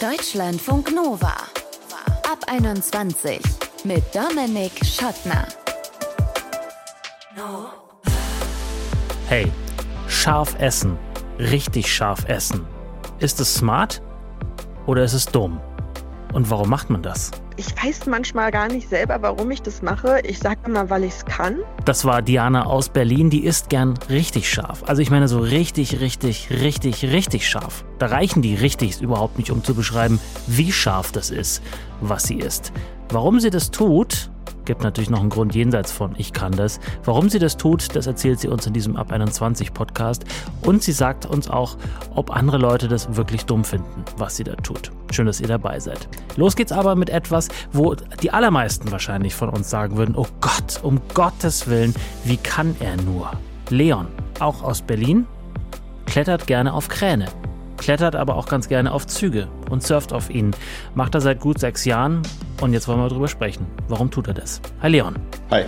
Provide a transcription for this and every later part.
Deutschlandfunk Nova. Ab 21 mit Dominik Schottner. Hey, scharf essen, richtig scharf essen. Ist es smart oder ist es dumm? Und warum macht man das? Ich weiß manchmal gar nicht selber, warum ich das mache. Ich sage immer, weil ich es kann. Das war Diana aus Berlin, die isst gern richtig scharf. Also ich meine so richtig, richtig, richtig, richtig scharf. Da reichen die richtig überhaupt nicht, um zu beschreiben, wie scharf das ist, was sie isst. Warum sie das tut, gibt natürlich noch einen Grund jenseits von ich kann das. Warum sie das tut, das erzählt sie uns in diesem Ab 21 Podcast und sie sagt uns auch, ob andere Leute das wirklich dumm finden, was sie da tut. Schön, dass ihr dabei seid. Los geht's aber mit etwas, wo die allermeisten wahrscheinlich von uns sagen würden, oh Gott, um Gottes Willen, wie kann er nur? Leon, auch aus Berlin, klettert gerne auf Kräne klettert aber auch ganz gerne auf Züge und surft auf ihnen. Macht er seit gut sechs Jahren und jetzt wollen wir darüber sprechen. Warum tut er das? Hi Leon. Hi.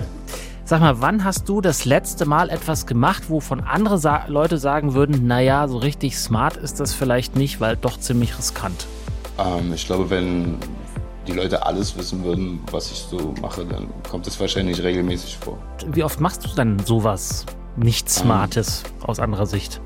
Sag mal, wann hast du das letzte Mal etwas gemacht, wovon andere Sa Leute sagen würden, naja, so richtig smart ist das vielleicht nicht, weil doch ziemlich riskant? Ähm, ich glaube, wenn die Leute alles wissen würden, was ich so mache, dann kommt es wahrscheinlich regelmäßig vor. Wie oft machst du dann sowas nicht Smartes ähm, aus anderer Sicht?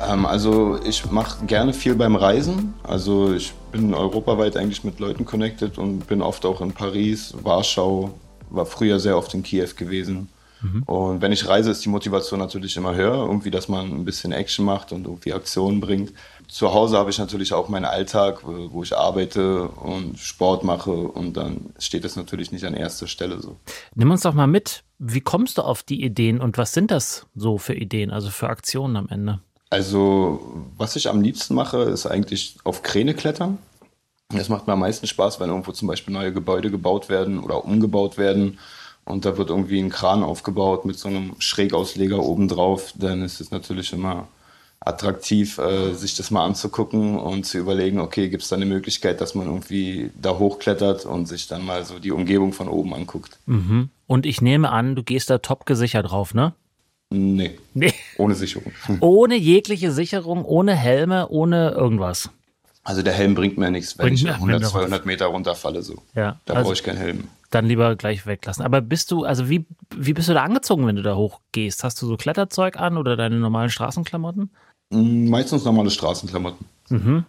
Ähm, also ich mache gerne viel beim Reisen. Also ich bin europaweit eigentlich mit Leuten connected und bin oft auch in Paris, Warschau, war früher sehr oft in Kiew gewesen. Mhm. Und wenn ich reise, ist die Motivation natürlich immer höher, irgendwie, dass man ein bisschen Action macht und irgendwie Aktionen bringt. Zu Hause habe ich natürlich auch meinen Alltag, wo ich arbeite und Sport mache und dann steht das natürlich nicht an erster Stelle so. Nimm uns doch mal mit. Wie kommst du auf die Ideen und was sind das so für Ideen, also für Aktionen am Ende? Also, was ich am liebsten mache, ist eigentlich auf Kräne klettern. Das macht mir am meisten Spaß, wenn irgendwo zum Beispiel neue Gebäude gebaut werden oder umgebaut werden und da wird irgendwie ein Kran aufgebaut mit so einem Schrägausleger obendrauf, dann ist es natürlich immer attraktiv, äh, sich das mal anzugucken und zu überlegen, okay, gibt es da eine Möglichkeit, dass man irgendwie da hochklettert und sich dann mal so die Umgebung von oben anguckt. Mhm. Und ich nehme an, du gehst da top gesichert drauf, ne? Nee. nee. Ohne Sicherung. Ohne jegliche Sicherung, ohne Helme, ohne irgendwas. Also der Helm bringt mir nichts, wenn bringt ich 100, 200 Meter runterfalle. So. Ja, da also brauche ich keinen Helm. Dann lieber gleich weglassen. Aber bist du, also wie, wie bist du da angezogen, wenn du da hochgehst? Hast du so Kletterzeug an oder deine normalen Straßenklamotten? Mm, meistens normale Straßenklamotten. Mhm.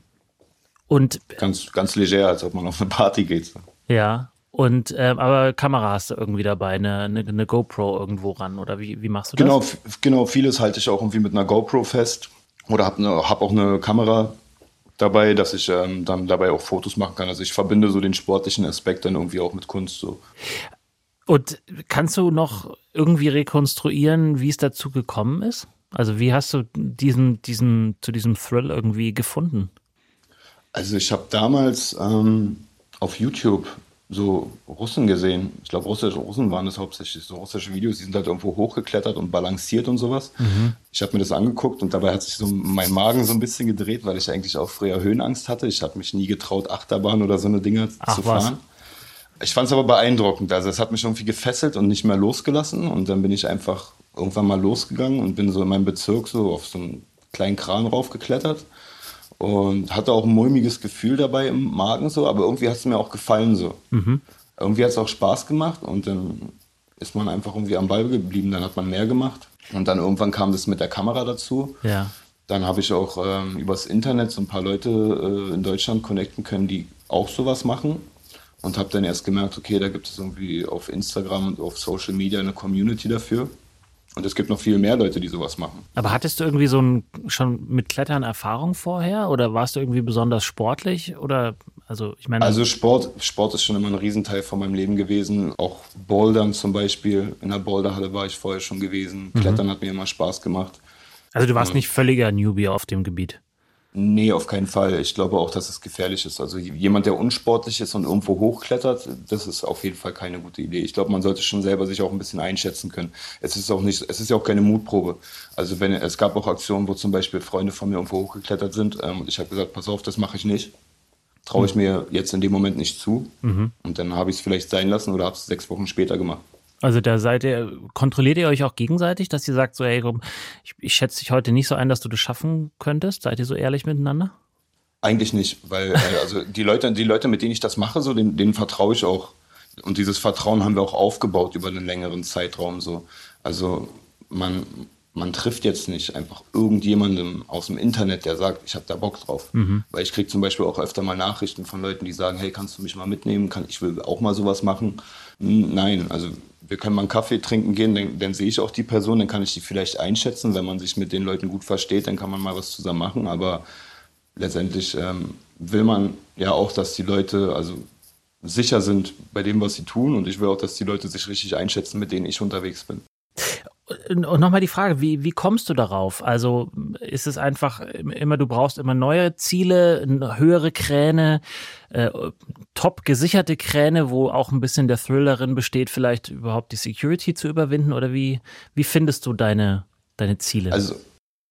Und ganz, ganz leger, als ob man auf eine Party geht. Ja. Und ähm, aber Kamera hast du irgendwie dabei, eine, eine, eine GoPro irgendwo ran oder wie, wie machst du genau, das? Genau, vieles halte ich auch irgendwie mit einer GoPro fest oder habe ne, hab auch eine Kamera dabei, dass ich ähm, dann dabei auch Fotos machen kann. Also ich verbinde so den sportlichen Aspekt dann irgendwie auch mit Kunst so. Und kannst du noch irgendwie rekonstruieren, wie es dazu gekommen ist? Also wie hast du diesen, diesen, zu diesem Thrill irgendwie gefunden? Also ich habe damals ähm, auf YouTube so Russen gesehen. Ich glaube, russische Russen waren das hauptsächlich, so russische Videos, die sind halt irgendwo hochgeklettert und balanciert und sowas. Mhm. Ich habe mir das angeguckt und dabei hat sich so mein Magen so ein bisschen gedreht, weil ich eigentlich auch früher Höhenangst hatte. Ich habe mich nie getraut, Achterbahn oder so eine Dinge Ach, zu fahren. Was? Ich fand es aber beeindruckend. Also es hat mich irgendwie gefesselt und nicht mehr losgelassen. Und dann bin ich einfach irgendwann mal losgegangen und bin so in meinem Bezirk so auf so einen kleinen Kran raufgeklettert und hatte auch ein mulmiges Gefühl dabei im Magen so, aber irgendwie hat es mir auch gefallen so. Mhm. Irgendwie hat es auch Spaß gemacht und dann ist man einfach irgendwie am Ball geblieben, dann hat man mehr gemacht und dann irgendwann kam das mit der Kamera dazu. Ja. Dann habe ich auch ähm, übers Internet so ein paar Leute äh, in Deutschland connecten können, die auch sowas machen und habe dann erst gemerkt, okay, da gibt es irgendwie auf Instagram und auf Social Media eine Community dafür. Und es gibt noch viel mehr Leute, die sowas machen. Aber hattest du irgendwie so ein, schon mit Klettern Erfahrung vorher oder warst du irgendwie besonders sportlich oder also ich meine. Also Sport, Sport ist schon immer ein Riesenteil von meinem Leben gewesen. Auch Bouldern zum Beispiel. In der Boulderhalle war ich vorher schon gewesen. Mhm. Klettern hat mir immer Spaß gemacht. Also du warst ja. nicht völliger Newbie auf dem Gebiet. Nee, auf keinen Fall. Ich glaube auch, dass es gefährlich ist. Also jemand, der unsportlich ist und irgendwo hochklettert, das ist auf jeden Fall keine gute Idee. Ich glaube, man sollte schon selber sich auch ein bisschen einschätzen können. Es ist auch nicht, es ist ja auch keine Mutprobe. Also wenn es gab auch Aktionen, wo zum Beispiel Freunde von mir irgendwo hochgeklettert sind ähm, und ich habe gesagt, pass auf, das mache ich nicht. Traue ich mhm. mir jetzt in dem Moment nicht zu. Mhm. Und dann habe ich es vielleicht sein lassen oder habe es sechs Wochen später gemacht. Also da seid ihr, kontrolliert ihr euch auch gegenseitig, dass ihr sagt so, ey, komm, ich, ich schätze dich heute nicht so ein, dass du das schaffen könntest? Seid ihr so ehrlich miteinander? Eigentlich nicht, weil äh, also die Leute, die Leute, mit denen ich das mache, so denen, denen vertraue ich auch. Und dieses Vertrauen haben wir auch aufgebaut über einen längeren Zeitraum. So. Also man, man trifft jetzt nicht einfach irgendjemandem aus dem Internet, der sagt, ich habe da Bock drauf. Mhm. Weil ich kriege zum Beispiel auch öfter mal Nachrichten von Leuten, die sagen, hey, kannst du mich mal mitnehmen? Kann, ich will auch mal sowas machen. Nein, also wir können mal einen Kaffee trinken gehen, dann, dann, sehe ich auch die Person, dann kann ich die vielleicht einschätzen. Wenn man sich mit den Leuten gut versteht, dann kann man mal was zusammen machen. Aber letztendlich ähm, will man ja auch, dass die Leute also sicher sind bei dem, was sie tun. Und ich will auch, dass die Leute sich richtig einschätzen, mit denen ich unterwegs bin. Und nochmal die Frage, wie, wie kommst du darauf? Also ist es einfach immer, du brauchst immer neue Ziele, höhere Kräne, äh, top gesicherte Kräne, wo auch ein bisschen der Thrill darin besteht, vielleicht überhaupt die Security zu überwinden? Oder wie, wie findest du deine, deine Ziele? Also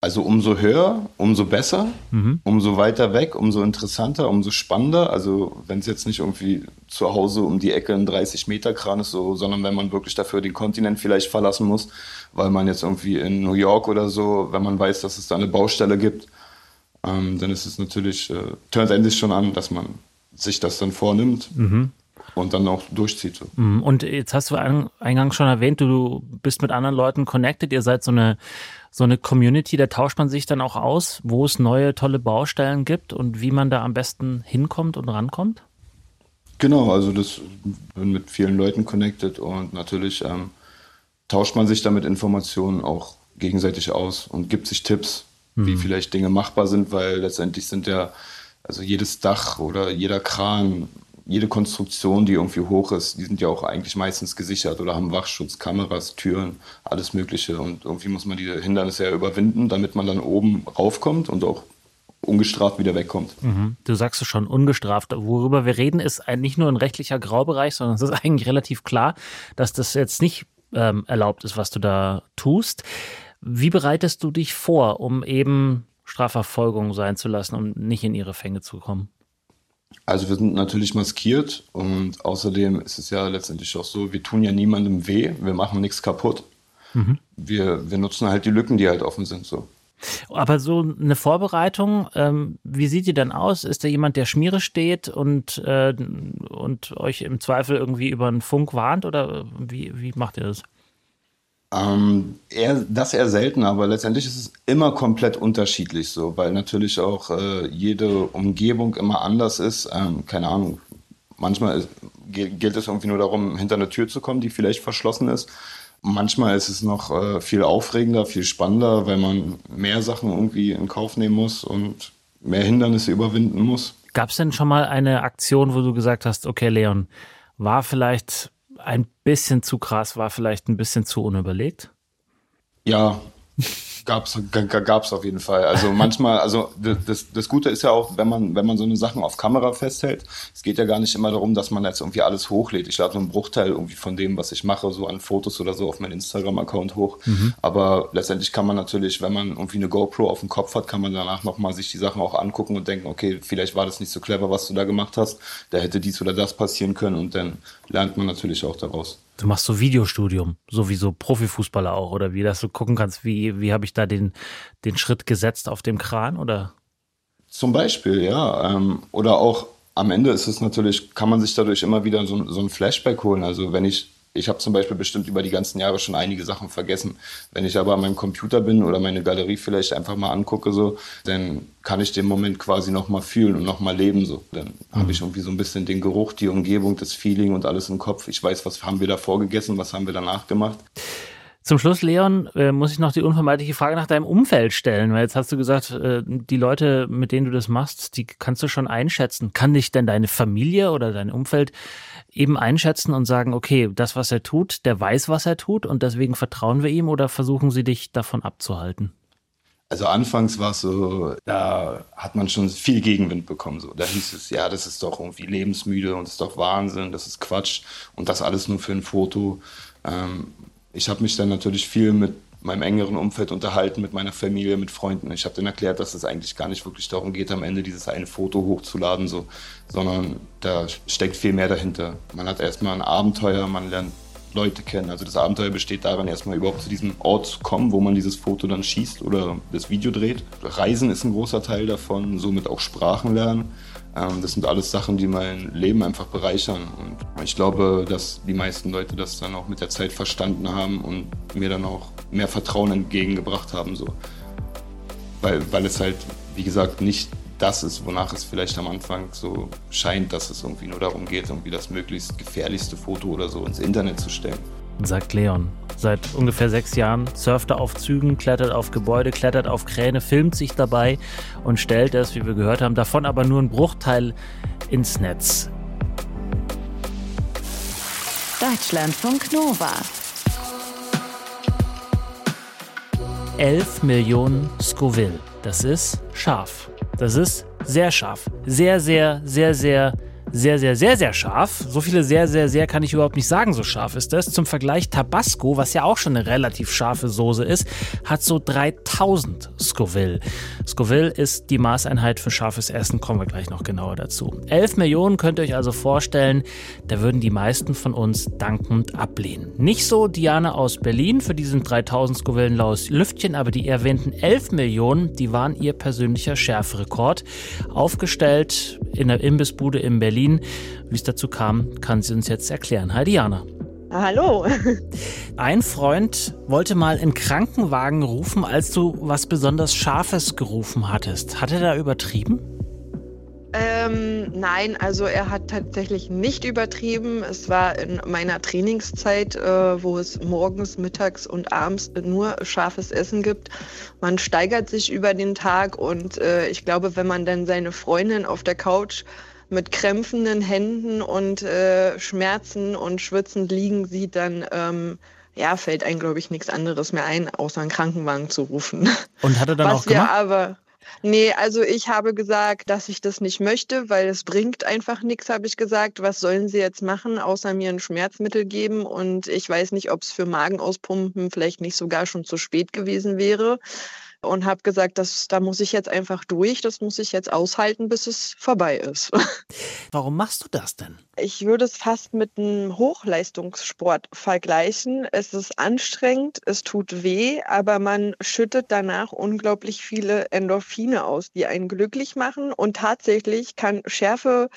also umso höher, umso besser, mhm. umso weiter weg, umso interessanter, umso spannender. Also wenn es jetzt nicht irgendwie zu Hause um die Ecke ein 30 Meter Kran ist, so, sondern wenn man wirklich dafür den Kontinent vielleicht verlassen muss, weil man jetzt irgendwie in New York oder so, wenn man weiß, dass es da eine Baustelle gibt, ähm, dann ist es natürlich, äh, turnt endlich schon an, dass man sich das dann vornimmt. Mhm und dann auch durchzieht. So. Mhm. Und jetzt hast du eingangs schon erwähnt, du bist mit anderen Leuten connected, ihr seid so eine so eine Community, da tauscht man sich dann auch aus, wo es neue tolle Baustellen gibt und wie man da am besten hinkommt und rankommt? Genau, also das bin mit vielen Leuten connected und natürlich ähm, tauscht man sich damit Informationen auch gegenseitig aus und gibt sich Tipps, mhm. wie vielleicht Dinge machbar sind, weil letztendlich sind ja also jedes Dach oder jeder Kran jede Konstruktion, die irgendwie hoch ist, die sind ja auch eigentlich meistens gesichert oder haben Wachschutz, Kameras, Türen, alles Mögliche. Und irgendwie muss man diese Hindernisse ja überwinden, damit man dann oben raufkommt und auch ungestraft wieder wegkommt. Mhm. Du sagst es schon, ungestraft. Worüber wir reden, ist nicht nur ein rechtlicher Graubereich, sondern es ist eigentlich relativ klar, dass das jetzt nicht ähm, erlaubt ist, was du da tust. Wie bereitest du dich vor, um eben Strafverfolgung sein zu lassen, um nicht in ihre Fänge zu kommen? Also wir sind natürlich maskiert und außerdem ist es ja letztendlich auch so, wir tun ja niemandem weh, wir machen nichts kaputt. Mhm. Wir, wir nutzen halt die Lücken, die halt offen sind. So. Aber so eine Vorbereitung, ähm, wie sieht die dann aus? Ist da jemand, der Schmiere steht und, äh, und euch im Zweifel irgendwie über einen Funk warnt oder wie, wie macht ihr das? Ähm, eher, das eher selten, aber letztendlich ist es immer komplett unterschiedlich so, weil natürlich auch äh, jede Umgebung immer anders ist. Ähm, keine Ahnung, manchmal gilt es irgendwie nur darum, hinter eine Tür zu kommen, die vielleicht verschlossen ist. Manchmal ist es noch äh, viel aufregender, viel spannender, weil man mehr Sachen irgendwie in Kauf nehmen muss und mehr Hindernisse überwinden muss. Gab es denn schon mal eine Aktion, wo du gesagt hast, okay, Leon, war vielleicht ein bisschen zu krass, war vielleicht ein bisschen zu unüberlegt? Ja, Gab's, gab's auf jeden Fall. Also manchmal, also das, das Gute ist ja auch, wenn man, wenn man so eine Sachen auf Kamera festhält, es geht ja gar nicht immer darum, dass man jetzt irgendwie alles hochlädt. Ich lade nur einen Bruchteil irgendwie von dem, was ich mache, so an Fotos oder so auf meinen Instagram-Account hoch. Mhm. Aber letztendlich kann man natürlich, wenn man irgendwie eine GoPro auf dem Kopf hat, kann man danach nochmal sich die Sachen auch angucken und denken, okay, vielleicht war das nicht so clever, was du da gemacht hast. Da hätte dies oder das passieren können und dann lernt man natürlich auch daraus. Du machst so Videostudium, so wie so Profifußballer auch, oder wie, dass du gucken kannst, wie, wie habe ich da den, den Schritt gesetzt auf dem Kran, oder? Zum Beispiel, ja. Ähm, oder auch am Ende ist es natürlich, kann man sich dadurch immer wieder so, so ein Flashback holen. Also wenn ich ich habe zum Beispiel bestimmt über die ganzen Jahre schon einige Sachen vergessen. Wenn ich aber an meinem Computer bin oder meine Galerie vielleicht einfach mal angucke, so, dann kann ich den Moment quasi nochmal fühlen und nochmal leben. So. Dann mhm. habe ich irgendwie so ein bisschen den Geruch, die Umgebung, das Feeling und alles im Kopf. Ich weiß, was haben wir davor gegessen, was haben wir danach gemacht. Zum Schluss, Leon, äh, muss ich noch die unvermeidliche Frage nach deinem Umfeld stellen, weil jetzt hast du gesagt, äh, die Leute, mit denen du das machst, die kannst du schon einschätzen. Kann dich denn deine Familie oder dein Umfeld eben einschätzen und sagen, okay, das, was er tut, der weiß, was er tut und deswegen vertrauen wir ihm oder versuchen sie dich davon abzuhalten? Also anfangs war es so, da hat man schon viel Gegenwind bekommen. So. Da hieß es, ja, das ist doch irgendwie lebensmüde und das ist doch Wahnsinn, das ist Quatsch und das alles nur für ein Foto. Ähm, ich habe mich dann natürlich viel mit meinem engeren Umfeld unterhalten, mit meiner Familie, mit Freunden. Ich habe denen erklärt, dass es eigentlich gar nicht wirklich darum geht, am Ende dieses eine Foto hochzuladen, so, sondern da steckt viel mehr dahinter. Man hat erstmal ein Abenteuer, man lernt Leute kennen. Also das Abenteuer besteht darin, erstmal überhaupt zu diesem Ort zu kommen, wo man dieses Foto dann schießt oder das Video dreht. Reisen ist ein großer Teil davon, somit auch Sprachen lernen. Ähm, das sind alles Sachen, die mein Leben einfach bereichern. Und ich glaube, dass die meisten Leute das dann auch mit der Zeit verstanden haben und mir dann auch mehr Vertrauen entgegengebracht haben. So. Weil, weil es halt, wie gesagt, nicht das ist, wonach es vielleicht am Anfang so scheint, dass es irgendwie nur darum geht, irgendwie das möglichst gefährlichste Foto oder so ins Internet zu stellen. Sagt Leon. Seit ungefähr sechs Jahren surft er auf Zügen, klettert auf Gebäude, klettert auf Kräne, filmt sich dabei und stellt es, wie wir gehört haben, davon aber nur einen Bruchteil ins Netz. Deutschlandfunk Nova. 11 Millionen Scoville. Das ist scharf. Das ist sehr scharf. Sehr, sehr, sehr, sehr, sehr, sehr, sehr, sehr scharf. So viele sehr, sehr, sehr kann ich überhaupt nicht sagen, so scharf ist das. Zum Vergleich Tabasco, was ja auch schon eine relativ scharfe Soße ist, hat so 3000 Scoville. Scoville ist die Maßeinheit für scharfes Essen, kommen wir gleich noch genauer dazu. 11 Millionen könnt ihr euch also vorstellen, da würden die meisten von uns dankend ablehnen. Nicht so Diana aus Berlin, für diesen 3000 Scoville ein laues Lüftchen, aber die erwähnten 11 Millionen, die waren ihr persönlicher Schärferekord. Aufgestellt in der Imbissbude in Berlin. Wie es dazu kam, kann sie uns jetzt erklären. Hi Diana. Hallo. Ein Freund wollte mal einen Krankenwagen rufen, als du was besonders Scharfes gerufen hattest. Hat er da übertrieben? Ähm, nein, also er hat tatsächlich nicht übertrieben. Es war in meiner Trainingszeit, äh, wo es morgens, mittags und abends nur scharfes Essen gibt. Man steigert sich über den Tag und äh, ich glaube, wenn man dann seine Freundin auf der Couch mit krämpfenden Händen und äh, Schmerzen und Schwitzen liegen sieht, dann ähm, ja, fällt einem, glaube ich, nichts anderes mehr ein, außer einen Krankenwagen zu rufen. Und hat er dann Was auch gemacht? wir aber Nee, also ich habe gesagt, dass ich das nicht möchte, weil es bringt einfach nichts, habe ich gesagt. Was sollen sie jetzt machen, außer mir ein Schmerzmittel geben? Und ich weiß nicht, ob es für Magenauspumpen vielleicht nicht sogar schon zu spät gewesen wäre. Und habe gesagt, dass, da muss ich jetzt einfach durch, das muss ich jetzt aushalten, bis es vorbei ist. Warum machst du das denn? Ich würde es fast mit einem Hochleistungssport vergleichen. Es ist anstrengend, es tut weh, aber man schüttet danach unglaublich viele Endorphine aus, die einen glücklich machen. Und tatsächlich kann Schärfe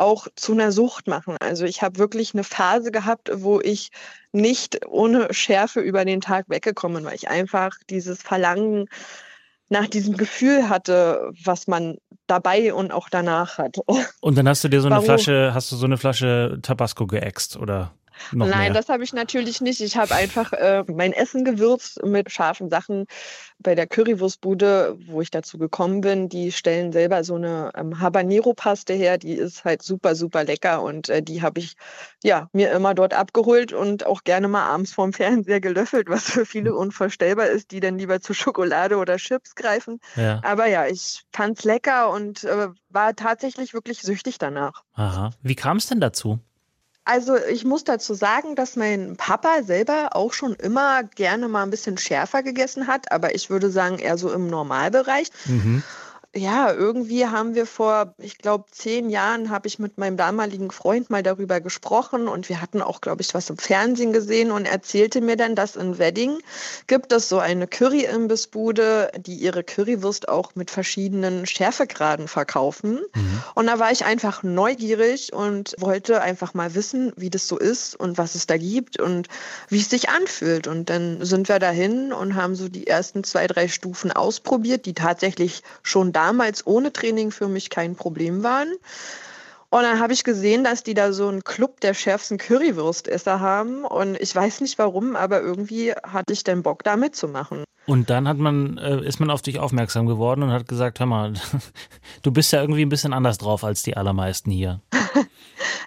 auch zu einer Sucht machen. Also ich habe wirklich eine Phase gehabt, wo ich nicht ohne Schärfe über den Tag weggekommen, weil ich einfach dieses Verlangen nach diesem Gefühl hatte, was man dabei und auch danach hat. Und dann hast du dir so eine Warum? Flasche, hast du so eine Flasche Tabasco geäxt oder noch Nein, mehr? das habe ich natürlich nicht. Ich habe einfach äh, mein Essen gewürzt mit scharfen Sachen. Bei der Currywurstbude, wo ich dazu gekommen bin, die stellen selber so eine ähm, Habanero-Paste her. Die ist halt super, super lecker und äh, die habe ich ja mir immer dort abgeholt und auch gerne mal abends vorm Fernseher gelöffelt, was für viele unvorstellbar ist, die dann lieber zu Schokolade oder Chips greifen. ja. Aber ja, ich fand's lecker und äh, war tatsächlich wirklich süchtig danach. Aha. Wie kam es denn dazu? Also ich muss dazu sagen, dass mein Papa selber auch schon immer gerne mal ein bisschen schärfer gegessen hat, aber ich würde sagen eher so im Normalbereich. Mhm. Ja, irgendwie haben wir vor, ich glaube, zehn Jahren habe ich mit meinem damaligen Freund mal darüber gesprochen und wir hatten auch, glaube ich, was im Fernsehen gesehen und erzählte mir dann, dass in Wedding gibt es so eine Curry-Imbissbude, die ihre Currywurst auch mit verschiedenen Schärfegraden verkaufen. Und da war ich einfach neugierig und wollte einfach mal wissen, wie das so ist und was es da gibt und wie es sich anfühlt. Und dann sind wir dahin und haben so die ersten zwei, drei Stufen ausprobiert, die tatsächlich schon damals ohne Training für mich kein Problem waren. Und dann habe ich gesehen, dass die da so einen Club der schärfsten Currywurstesser haben. Und ich weiß nicht warum, aber irgendwie hatte ich dann Bock, da mitzumachen. Und dann hat man, äh, ist man auf dich aufmerksam geworden und hat gesagt, hör mal, du bist ja irgendwie ein bisschen anders drauf als die allermeisten hier.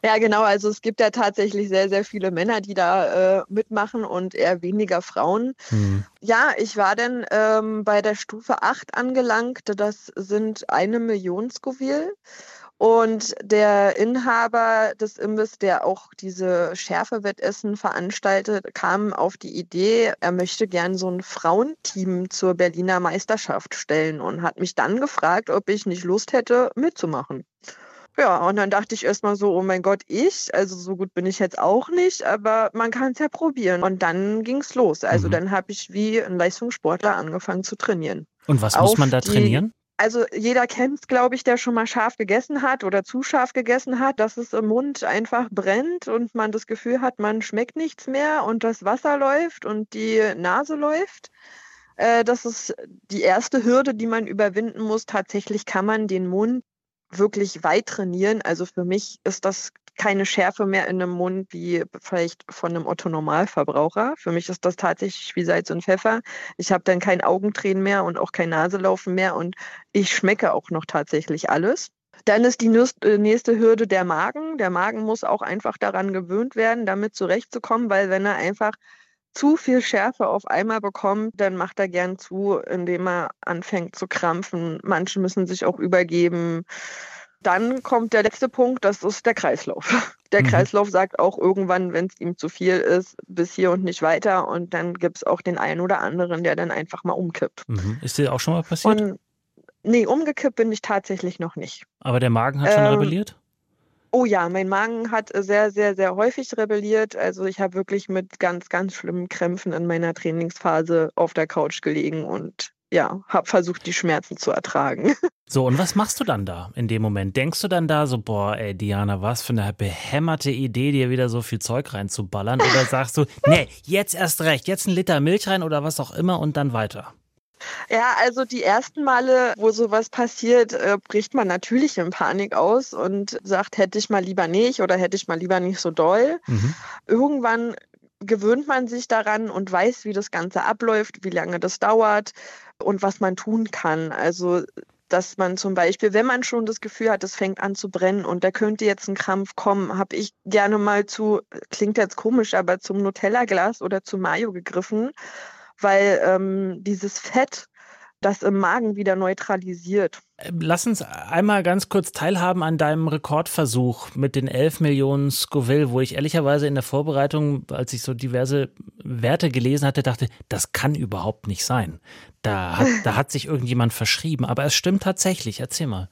Ja, genau. Also es gibt ja tatsächlich sehr, sehr viele Männer, die da äh, mitmachen und eher weniger Frauen. Hm. Ja, ich war dann ähm, bei der Stufe 8 angelangt. Das sind eine Million Scoville. Und der Inhaber des Imbiss, der auch diese Schärfewettessen veranstaltet, kam auf die Idee, er möchte gern so ein Frauenteam zur Berliner Meisterschaft stellen und hat mich dann gefragt, ob ich nicht Lust hätte, mitzumachen. Ja, und dann dachte ich erstmal so, oh mein Gott, ich, also so gut bin ich jetzt auch nicht, aber man kann es ja probieren. Und dann ging es los. Also mhm. dann habe ich wie ein Leistungssportler angefangen zu trainieren. Und was Auf muss man da trainieren? Also jeder kennt es, glaube ich, der schon mal scharf gegessen hat oder zu scharf gegessen hat, dass es im Mund einfach brennt und man das Gefühl hat, man schmeckt nichts mehr und das Wasser läuft und die Nase läuft. Äh, das ist die erste Hürde, die man überwinden muss. Tatsächlich kann man den Mund wirklich weit trainieren. Also für mich ist das keine Schärfe mehr in dem Mund wie vielleicht von einem Otto-Normalverbraucher. Für mich ist das tatsächlich wie Salz und Pfeffer. Ich habe dann kein Augentränen mehr und auch kein Naselaufen mehr und ich schmecke auch noch tatsächlich alles. Dann ist die äh, nächste Hürde der Magen. Der Magen muss auch einfach daran gewöhnt werden, damit zurechtzukommen, weil wenn er einfach zu viel Schärfe auf einmal bekommt, dann macht er gern zu, indem er anfängt zu krampfen. Manche müssen sich auch übergeben. Dann kommt der letzte Punkt, das ist der Kreislauf. Der mhm. Kreislauf sagt auch irgendwann, wenn es ihm zu viel ist, bis hier und nicht weiter. Und dann gibt es auch den einen oder anderen, der dann einfach mal umkippt. Mhm. Ist dir auch schon mal passiert? Und, nee, umgekippt bin ich tatsächlich noch nicht. Aber der Magen hat schon ähm, rebelliert? Oh ja, mein Magen hat sehr, sehr, sehr häufig rebelliert. Also ich habe wirklich mit ganz, ganz schlimmen Krämpfen in meiner Trainingsphase auf der Couch gelegen und ja, habe versucht, die Schmerzen zu ertragen. So, und was machst du dann da in dem Moment? Denkst du dann da so, boah, ey, Diana, was für eine behämmerte Idee, dir wieder so viel Zeug reinzuballern? Oder sagst du, nee, jetzt erst recht, jetzt ein Liter Milch rein oder was auch immer und dann weiter? Ja, also die ersten Male, wo sowas passiert, äh, bricht man natürlich in Panik aus und sagt, hätte ich mal lieber nicht oder hätte ich mal lieber nicht so doll. Mhm. Irgendwann gewöhnt man sich daran und weiß, wie das Ganze abläuft, wie lange das dauert und was man tun kann. Also dass man zum Beispiel, wenn man schon das Gefühl hat, es fängt an zu brennen und da könnte jetzt ein Krampf kommen, habe ich gerne mal zu, klingt jetzt komisch, aber zum Nutella-Glas oder zu Mayo gegriffen, weil ähm, dieses Fett das im Magen wieder neutralisiert. Lass uns einmal ganz kurz teilhaben an deinem Rekordversuch mit den 11 Millionen Scoville, wo ich ehrlicherweise in der Vorbereitung, als ich so diverse Werte gelesen hatte, dachte, das kann überhaupt nicht sein. Da hat, da hat sich irgendjemand verschrieben, aber es stimmt tatsächlich. Erzähl mal.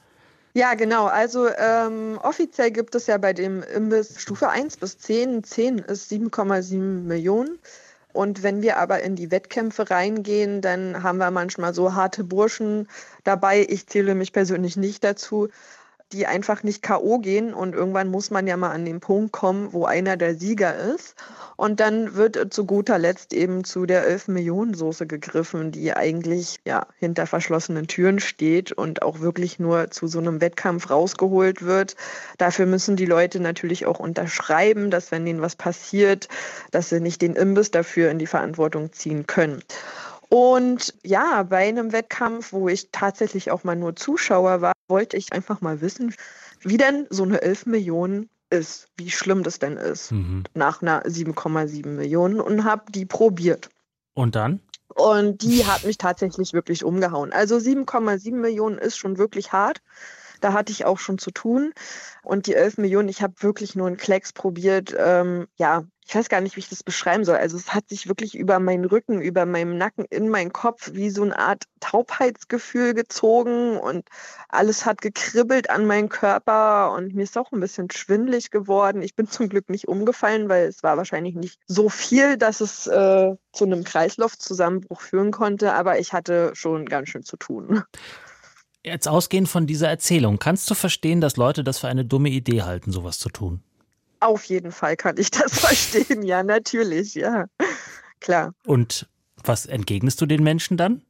Ja, genau. Also ähm, offiziell gibt es ja bei dem Imbiss Stufe 1 bis 10. 10 ist 7,7 Millionen. Und wenn wir aber in die Wettkämpfe reingehen, dann haben wir manchmal so harte Burschen dabei. Ich zähle mich persönlich nicht dazu, die einfach nicht K.O. gehen. Und irgendwann muss man ja mal an den Punkt kommen, wo einer der Sieger ist. Und dann wird zu guter Letzt eben zu der 11 Millionen Soße gegriffen, die eigentlich ja hinter verschlossenen Türen steht und auch wirklich nur zu so einem Wettkampf rausgeholt wird. Dafür müssen die Leute natürlich auch unterschreiben, dass wenn denen was passiert, dass sie nicht den Imbiss dafür in die Verantwortung ziehen können. Und ja, bei einem Wettkampf, wo ich tatsächlich auch mal nur Zuschauer war, wollte ich einfach mal wissen, wie denn so eine 11 Millionen ist, wie schlimm das denn ist, mhm. nach einer 7,7 Millionen und habe die probiert. Und dann? Und die hat mich tatsächlich wirklich umgehauen. Also 7,7 Millionen ist schon wirklich hart. Da hatte ich auch schon zu tun. Und die 11 Millionen, ich habe wirklich nur einen Klecks probiert. Ähm, ja, ich weiß gar nicht, wie ich das beschreiben soll. Also es hat sich wirklich über meinen Rücken, über meinen Nacken, in meinen Kopf wie so eine Art Taubheitsgefühl gezogen und alles hat gekribbelt an meinen Körper und mir ist auch ein bisschen schwindlig geworden. Ich bin zum Glück nicht umgefallen, weil es war wahrscheinlich nicht so viel, dass es äh, zu einem Kreislaufzusammenbruch führen konnte, aber ich hatte schon ganz schön zu tun. Jetzt ausgehend von dieser Erzählung, kannst du verstehen, dass Leute das für eine dumme Idee halten, sowas zu tun? Auf jeden Fall kann ich das verstehen, ja, natürlich, ja. Klar. Und was entgegnest du den Menschen dann?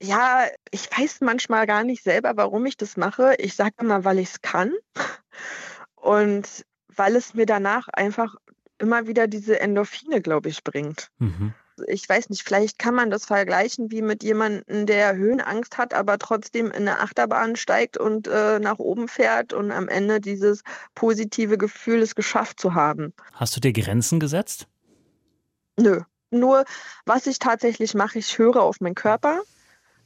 Ja, ich weiß manchmal gar nicht selber, warum ich das mache. Ich sage immer, weil ich es kann. Und weil es mir danach einfach immer wieder diese Endorphine, glaube ich, bringt. Mhm ich weiß nicht, vielleicht kann man das vergleichen wie mit jemandem, der Höhenangst hat, aber trotzdem in eine Achterbahn steigt und äh, nach oben fährt und am Ende dieses positive Gefühl, es geschafft zu haben. Hast du dir Grenzen gesetzt? Nö. Nur, was ich tatsächlich mache, ich höre auf meinen Körper.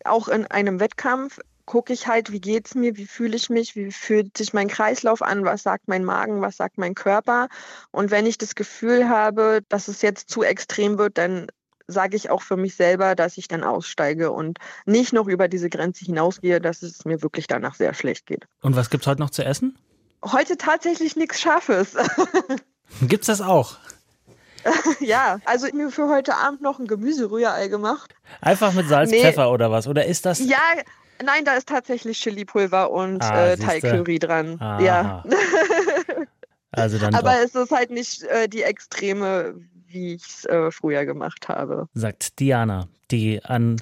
Auch in einem Wettkampf gucke ich halt, wie geht es mir, wie fühle ich mich, wie fühlt sich mein Kreislauf an, was sagt mein Magen, was sagt mein Körper. Und wenn ich das Gefühl habe, dass es jetzt zu extrem wird, dann sage ich auch für mich selber, dass ich dann aussteige und nicht noch über diese Grenze hinausgehe, dass es mir wirklich danach sehr schlecht geht. Und was gibt es heute noch zu essen? Heute tatsächlich nichts Scharfes. Gibt's das auch? ja, also ich mir für heute Abend noch ein Gemüserührei gemacht. Einfach mit Salz, nee. Pfeffer oder was? Oder ist das? Ja, nein, da ist tatsächlich Chilipulver und ah, äh, Thai-Curry dran. Aha. Ja. Also dann Aber doch. es ist halt nicht äh, die Extreme, wie ich es äh, früher gemacht habe. Sagt Diana, die an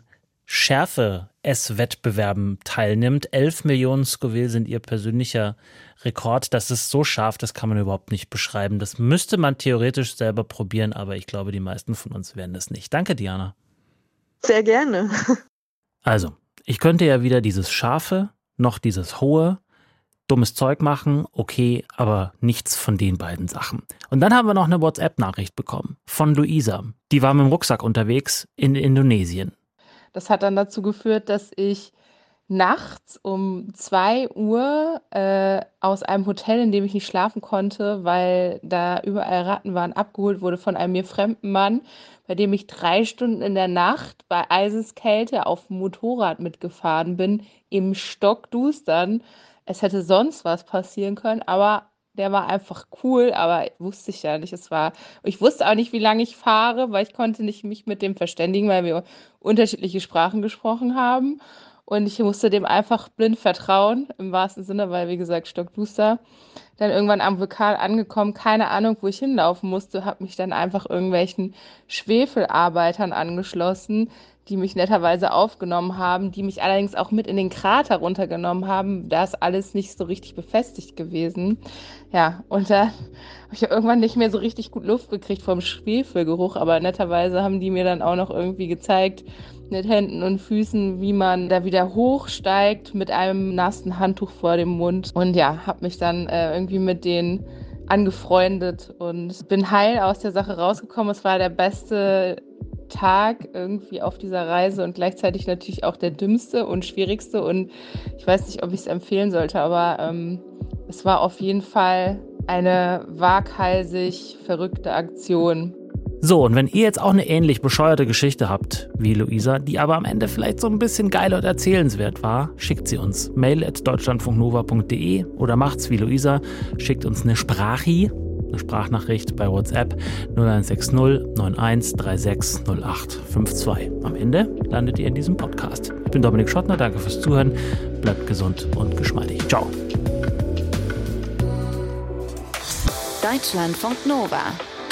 Schärfe-Esswettbewerben teilnimmt. 11 Millionen Scoville sind ihr persönlicher Rekord. Das ist so scharf, das kann man überhaupt nicht beschreiben. Das müsste man theoretisch selber probieren, aber ich glaube, die meisten von uns werden das nicht. Danke, Diana. Sehr gerne. Also, ich könnte ja wieder dieses Scharfe, noch dieses Hohe, dummes Zeug machen, okay, aber nichts von den beiden Sachen. Und dann haben wir noch eine WhatsApp-Nachricht bekommen von Luisa. Die war mit dem Rucksack unterwegs in Indonesien. Das hat dann dazu geführt, dass ich nachts um 2 Uhr äh, aus einem Hotel, in dem ich nicht schlafen konnte, weil da überall Ratten waren, abgeholt wurde von einem mir fremden Mann, bei dem ich drei Stunden in der Nacht bei Eiseskälte auf dem Motorrad mitgefahren bin, im Stockdustern. Es hätte sonst was passieren können, aber der war einfach cool, aber wusste ich ja nicht. Es war, ich wusste auch nicht, wie lange ich fahre, weil ich konnte nicht mich mit dem verständigen, weil wir unterschiedliche Sprachen gesprochen haben. Und ich musste dem einfach blind vertrauen, im wahrsten Sinne, weil, wie gesagt, stockduster. Dann irgendwann am Vokal angekommen, keine Ahnung, wo ich hinlaufen musste, habe mich dann einfach irgendwelchen Schwefelarbeitern angeschlossen, die mich netterweise aufgenommen haben, die mich allerdings auch mit in den Krater runtergenommen haben. Da ist alles nicht so richtig befestigt gewesen. Ja, und da habe ich irgendwann nicht mehr so richtig gut Luft gekriegt vom Schwefelgeruch, aber netterweise haben die mir dann auch noch irgendwie gezeigt, mit Händen und Füßen, wie man da wieder hochsteigt mit einem nassen Handtuch vor dem Mund. Und ja, habe mich dann äh, irgendwie mit denen angefreundet und bin heil aus der Sache rausgekommen. Es war der beste Tag irgendwie auf dieser Reise und gleichzeitig natürlich auch der dümmste und schwierigste. Und ich weiß nicht, ob ich es empfehlen sollte, aber ähm, es war auf jeden Fall eine waghalsig verrückte Aktion. So, und wenn ihr jetzt auch eine ähnlich bescheuerte Geschichte habt wie Luisa, die aber am Ende vielleicht so ein bisschen geil und erzählenswert war, schickt sie uns. Mail at deutschlandfunknova.de oder macht's wie Luisa, schickt uns eine Sprachi eine Sprachnachricht bei WhatsApp 0160 9136 0852. Am Ende landet ihr in diesem Podcast. Ich bin Dominik Schottner, danke fürs Zuhören. Bleibt gesund und geschmeidig. Ciao. Deutschlandfunk Nova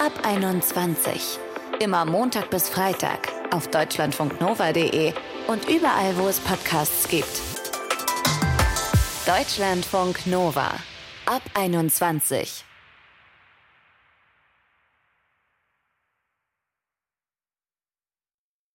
ab 21. Immer Montag bis Freitag auf deutschlandfunknova.de und überall, wo es Podcasts gibt. Deutschlandfunk Nova ab 21.